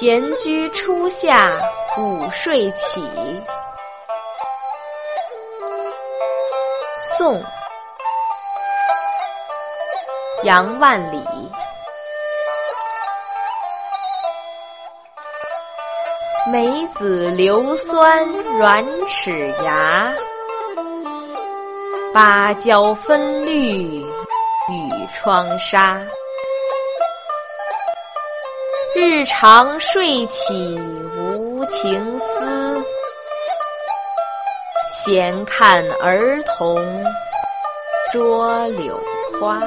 闲居初夏午睡起。宋·杨万里。梅子硫酸软齿牙，芭蕉分绿与窗纱。日长睡起无情思，闲看儿童捉柳花。